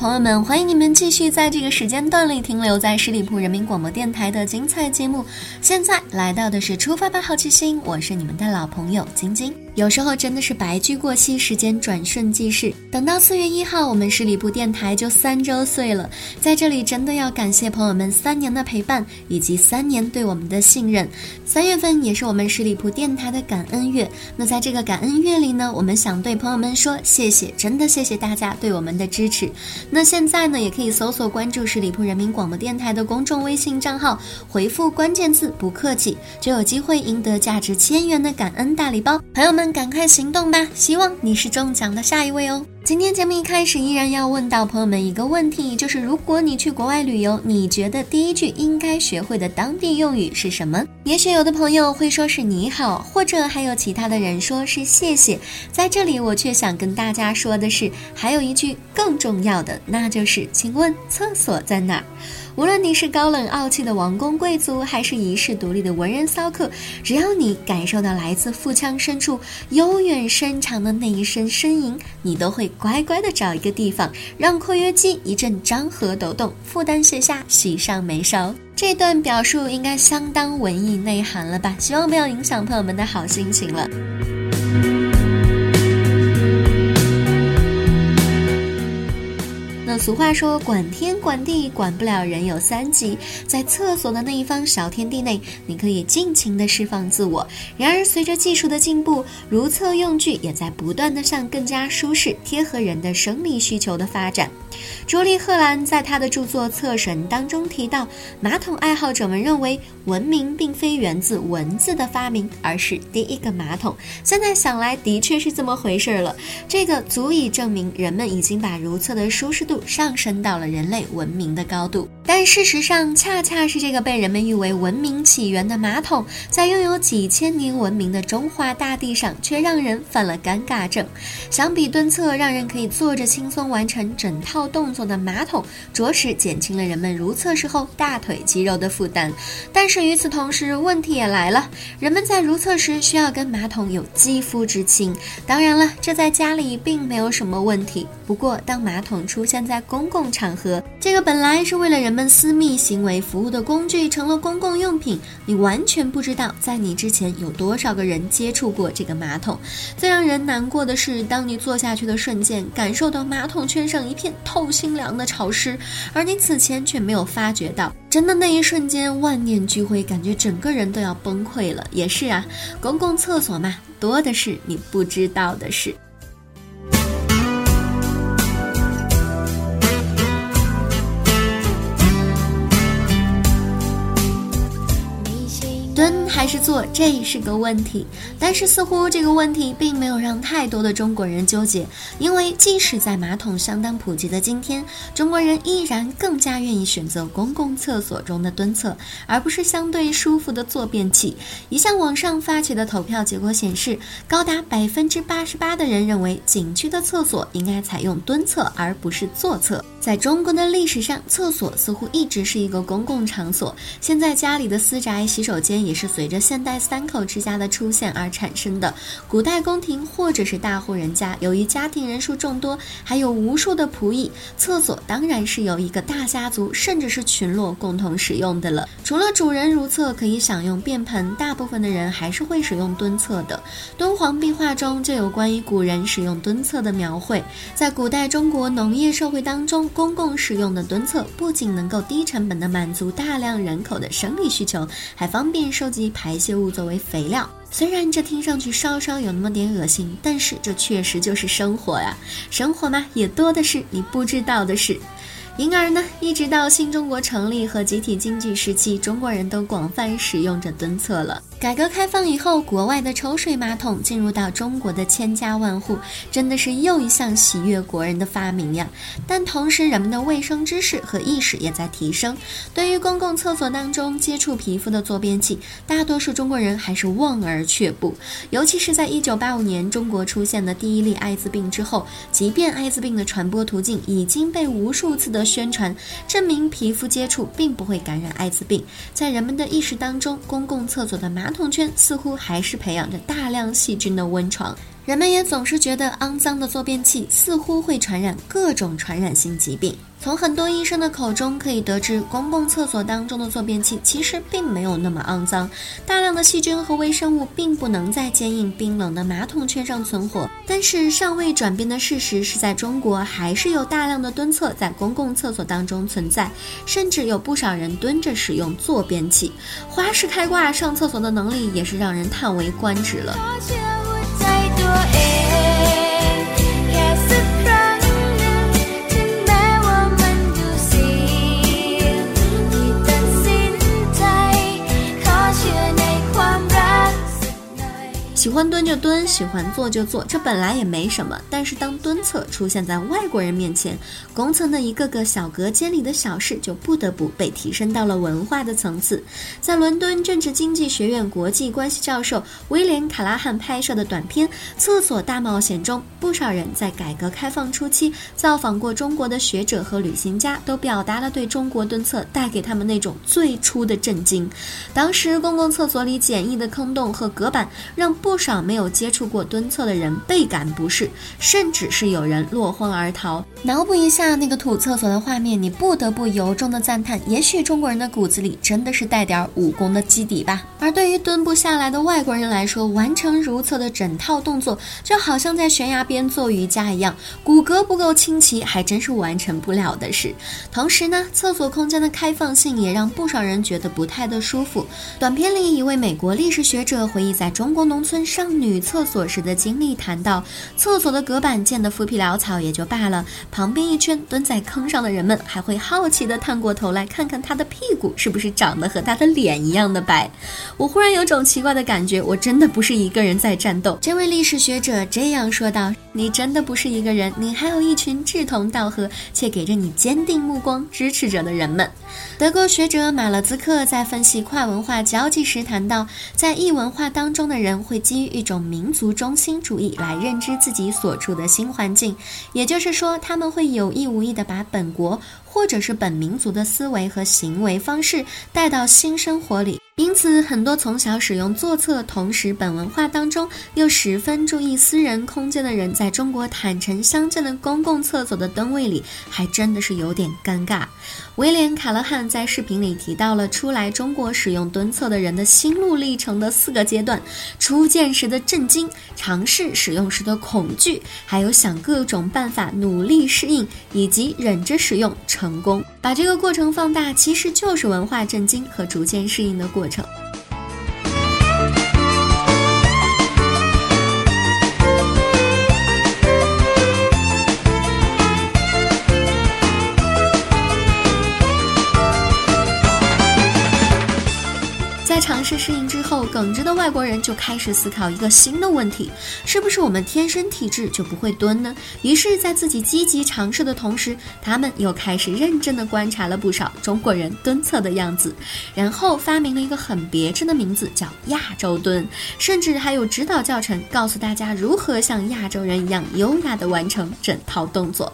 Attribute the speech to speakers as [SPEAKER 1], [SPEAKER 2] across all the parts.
[SPEAKER 1] 朋友们，欢迎你们继续在这个时间段里停留在十里铺人民广播电台的精彩节目。现在来到的是出发吧，好奇心，我是你们的老朋友晶晶。有时候真的是白驹过隙，时间转瞬即逝。等到四月一号，我们十里铺电台就三周岁了。在这里，真的要感谢朋友们三年的陪伴，以及三年对我们的信任。三月份也是我们十里铺电台的感恩月。那在这个感恩月里呢，我们想对朋友们说谢谢，真的谢谢大家对我们的支持。那现在呢，也可以搜索关注十里铺人民广播电台的公众微信账号，回复关键字“不客气”，就有机会赢得价值千元的感恩大礼包。朋友们。赶快行动吧！希望你是中奖的下一位哦。今天节目一开始依然要问到朋友们一个问题，就是如果你去国外旅游，你觉得第一句应该学会的当地用语是什么？也许有的朋友会说是你好，或者还有其他的人说是谢谢。在这里，我却想跟大家说的是，还有一句更重要的，那就是请问厕所在哪儿？无论你是高冷傲气的王公贵族，还是遗世独立的文人骚客，只要你感受到来自腹腔深处悠远深长的那一声呻吟，你都会乖乖的找一个地方，让括约肌一阵张合抖动，负担卸下，喜上眉梢。这段表述应该相当文艺内涵了吧？希望不要影响朋友们的好心情了。俗话说，管天管地管不了人有三急，在厕所的那一方小天地内，你可以尽情的释放自我。然而，随着技术的进步，如厕用具也在不断的向更加舒适、贴合人的生理需求的发展。卓利·赫兰在他的著作《厕神》当中提到，马桶爱好者们认为，文明并非源自文字的发明，而是第一个马桶。现在想来，的确是这么回事了。这个足以证明，人们已经把如厕的舒适度。上升到了人类文明的高度，但事实上，恰恰是这个被人们誉为文明起源的马桶，在拥有几千年文明的中华大地上，却让人犯了尴尬症。相比蹲厕，让人可以坐着轻松完成整套动作的马桶，着实减轻了人们如厕时候大腿肌肉的负担。但是与此同时，问题也来了，人们在如厕时需要跟马桶有肌肤之亲。当然了，这在家里并没有什么问题。不过，当马桶出现在公共场合，这个本来是为了人人们私密行为服务的工具，成了公共用品。你完全不知道，在你之前有多少个人接触过这个马桶。最让人难过的是，当你坐下去的瞬间，感受到马桶圈上一片透心凉的潮湿，而你此前却没有发觉到。真的那一瞬间，万念俱灰，感觉整个人都要崩溃了。也是啊，公共厕所嘛，多的是你不知道的事。还是做，这是个问题。但是似乎这个问题并没有让太多的中国人纠结，因为即使在马桶相当普及的今天，中国人依然更加愿意选择公共厕所中的蹲厕，而不是相对舒服的坐便器。一项网上发起的投票结果显示，高达百分之八十八的人认为景区的厕所应该采用蹲厕而不是坐厕。在中国的历史上，厕所似乎一直是一个公共场所。现在家里的私宅洗手间也是随。着现代三口之家的出现而产生的。古代宫廷或者是大户人家，由于家庭人数众多，还有无数的仆役，厕所当然是由一个大家族甚至是群落共同使用的了。除了主人如厕可以享用便盆，大部分的人还是会使用蹲厕的。敦煌壁画中就有关于古人使用蹲厕的描绘。在古代中国农业社会当中，公共使用的蹲厕不仅能够低成本的满足大量人口的生理需求，还方便收集排泄物作为肥料。虽然这听上去稍稍有那么点恶心，但是这确实就是生活呀！生活嘛，也多的是你不知道的事。因而呢，一直到新中国成立和集体经济时期，中国人都广泛使用着蹲厕了。改革开放以后，国外的抽水马桶进入到中国的千家万户，真的是又一项喜悦国人的发明呀。但同时，人们的卫生知识和意识也在提升。对于公共厕所当中接触皮肤的坐便器，大多数中国人还是望而却步。尤其是在一九八五年中国出现的第一例艾滋病之后，即便艾滋病的传播途径已经被无数次的宣传，证明皮肤接触并不会感染艾滋病，在人们的意识当中，公共厕所的马马桶圈似乎还是培养着大量细菌的温床，人们也总是觉得肮脏的坐便器似乎会传染各种传染性疾病。从很多医生的口中可以得知，公共厕所当中的坐便器其实并没有那么肮脏，大量的细菌和微生物并不能在坚硬冰冷的马桶圈上存活。但是尚未转变的事实是在中国还是有大量的蹲厕在公共厕所当中存在，甚至有不少人蹲着使用坐便器，花式开挂上厕所的能力也是让人叹为观止了。喜欢蹲就蹲，喜欢坐就坐，这本来也没什么。但是当蹲厕出现在外国人面前，公厕的一个个小隔间里的小事就不得不被提升到了文化的层次。在伦敦政治经济学院国际关系教授威廉·卡拉汉拍摄的短片《厕所大冒险》中，不少人在改革开放初期造访过中国的学者和旅行家都表达了对中国蹲厕带给他们那种最初的震惊。当时公共厕所里简易的坑洞和隔板让不不少没有接触过蹲厕的人倍感不适，甚至是有人落荒而逃。脑补一下那个土厕所的画面，你不得不由衷的赞叹：也许中国人的骨子里真的是带点武功的基底吧。而对于蹲不下来的外国人来说，完成如厕的整套动作，就好像在悬崖边做瑜伽一样，骨骼不够清奇，还真是完成不了的事。同时呢，厕所空间的开放性也让不少人觉得不太的舒服。短片里一位美国历史学者回忆在中国农村。上女厕所时的经历，谈到厕所的隔板建的浮皮潦草也就罢了，旁边一圈蹲在坑上的人们还会好奇地探过头来看看他的屁股是不是长得和他的脸一样的白。我忽然有种奇怪的感觉，我真的不是一个人在战斗。这位历史学者这样说道：“你真的不是一个人，你还有一群志同道合且给着你坚定目光支持着的人们。”德国学者马勒兹克在分析跨文化交际时谈到，在异文化当中的人会。基于一种民族中心主义来认知自己所处的新环境，也就是说，他们会有意无意地把本国或者是本民族的思维和行为方式带到新生活里。因此，很多从小使用坐厕，同时本文化当中又十分注意私人空间的人，在中国坦诚相见的公共厕所的灯位里，还真的是有点尴尬。威廉·卡勒汉在视频里提到了初来中国使用蹲厕的人的心路历程的四个阶段：初见时的震惊，尝试使用时的恐惧，还有想各种办法努力适应，以及忍着使用成功。把这个过程放大，其实就是文化震惊和逐渐适应的过程。在尝试适应之后，耿直的外国人就开始思考一个新的问题：是不是我们天生体质就不会蹲呢？于是，在自己积极尝试的同时，他们又开始认真的观察了不少中国人蹲厕的样子，然后发明了一个很别致的名字，叫亚洲蹲，甚至还有指导教程，告诉大家如何像亚洲人一样优雅的完成整套动作。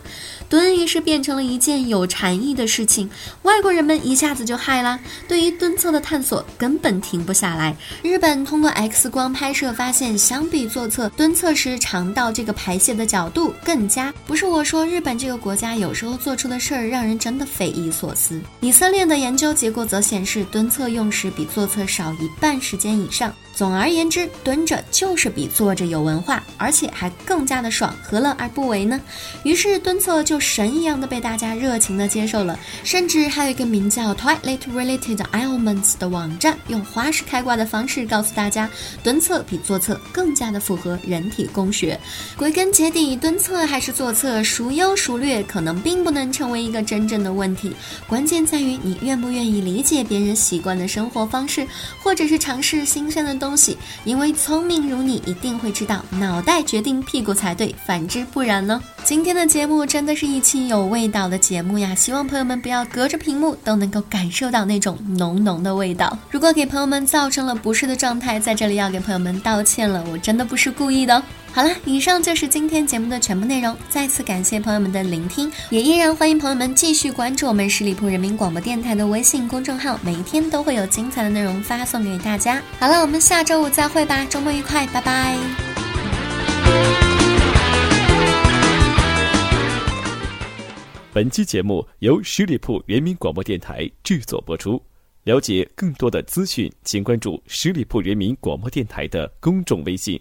[SPEAKER 1] 蹲于是变成了一件有禅意的事情，外国人们一下子就嗨了！对于蹲厕的探索根本本停不下来。日本通过 X 光拍摄发现，相比坐侧，蹲厕时肠道这个排泄的角度更佳。不是我说，日本这个国家有时候做出的事儿让人真的匪夷所思。以色列的研究结果则显示，蹲厕用时比坐厕少一半时间以上。总而言之，蹲着就是比坐着有文化，而且还更加的爽，何乐而不为呢？于是蹲厕就神一样的被大家热情的接受了，甚至还有一个名叫 Toilet Related Ailments 的网站，用花式开挂的方式告诉大家，蹲厕比坐厕更加的符合人体工学。归根结底，蹲厕还是坐厕，孰优孰劣，可能并不能成为一个真正的问题，关键在于你愿不愿意理解别人习惯的生活方式，或者是尝试新鲜的东。东西，因为聪明如你，一定会知道脑袋决定屁股才对，反之不然呢。今天的节目真的是一期有味道的节目呀，希望朋友们不要隔着屏幕都能够感受到那种浓浓的味道。如果给朋友们造成了不适的状态，在这里要给朋友们道歉了，我真的不是故意的。好了，以上就是今天节目的全部内容。再次感谢朋友们的聆听，也依然欢迎朋友们继续关注我们十里铺人民广播电台的微信公众号，每一天都会有精彩的内容发送给大家。好了，我们下周五再会吧，周末愉快，拜拜。
[SPEAKER 2] 本期节目由十里铺人民广播电台制作播出。了解更多的资讯，请关注十里铺人民广播电台的公众微信。